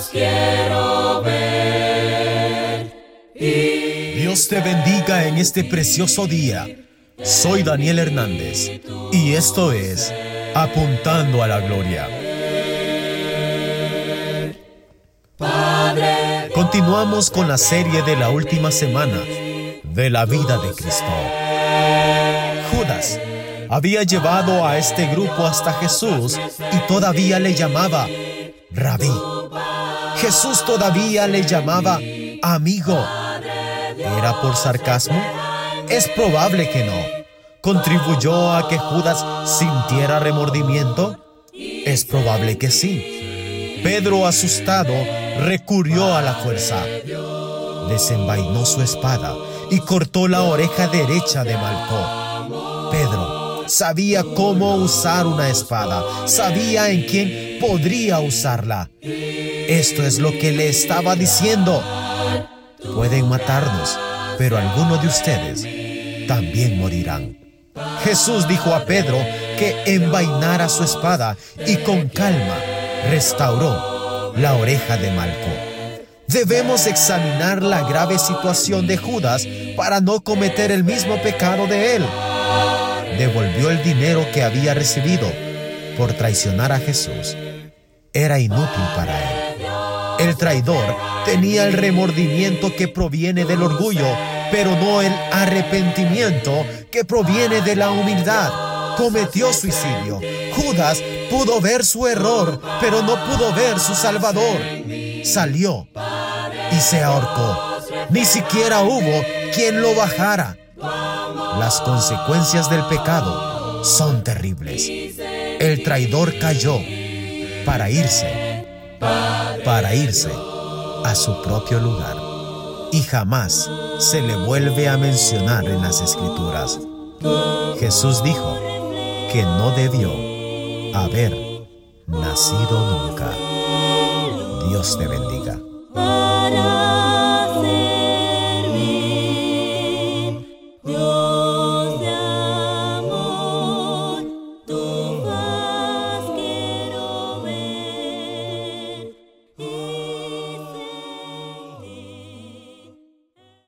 faz quiero ver. Dios te bendiga en este precioso día. Soy Daniel Hernández y esto es Apuntando a la Gloria. Continuamos con la serie de la última semana de la vida de Cristo. Judas había llevado a este grupo hasta Jesús y todavía le llamaba rabí. Jesús todavía le llamaba amigo. ¿Era por sarcasmo? Es probable que no. ¿Contribuyó a que Judas sintiera remordimiento? Es probable que sí. Pedro, asustado, recurrió a la fuerza. Desenvainó su espada y cortó la oreja derecha de Malco. Pedro sabía cómo usar una espada, sabía en quién podría usarla. Esto es lo que le estaba diciendo. Pueden matarnos, pero algunos de ustedes también morirán. Jesús dijo a Pedro que envainara su espada y con calma restauró la oreja de Malco. Debemos examinar la grave situación de Judas para no cometer el mismo pecado de él. Devolvió el dinero que había recibido por traicionar a Jesús. Era inútil para él. El traidor tenía el remordimiento que proviene del orgullo, pero no el arrepentimiento que proviene de la humildad. Cometió suicidio. Judas pudo ver su error, pero no pudo ver su Salvador. Salió y se ahorcó. Ni siquiera hubo quien lo bajara. Las consecuencias del pecado son terribles. El traidor cayó para irse, para irse a su propio lugar. Y jamás se le vuelve a mencionar en las escrituras. Jesús dijo que no debió haber nacido nunca. Dios te bendiga.